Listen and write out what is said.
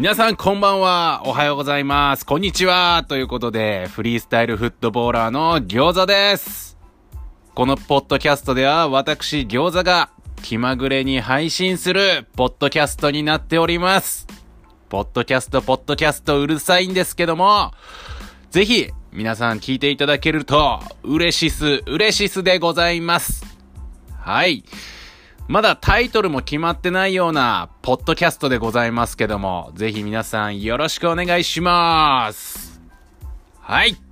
皆さんこんばんは。おはようございます。こんにちは。ということで、フリースタイルフットボーラーの餃子です。このポッドキャストでは、私餃子が気まぐれに配信するポッドキャストになっております。ポッドキャスト、ポッドキャストうるさいんですけども、ぜひ皆さん聞いていただけると嬉しす、嬉しすでございます。はい。まだタイトルも決まってないような、ポッドキャストでございますけども、ぜひ皆さんよろしくお願いします。はい。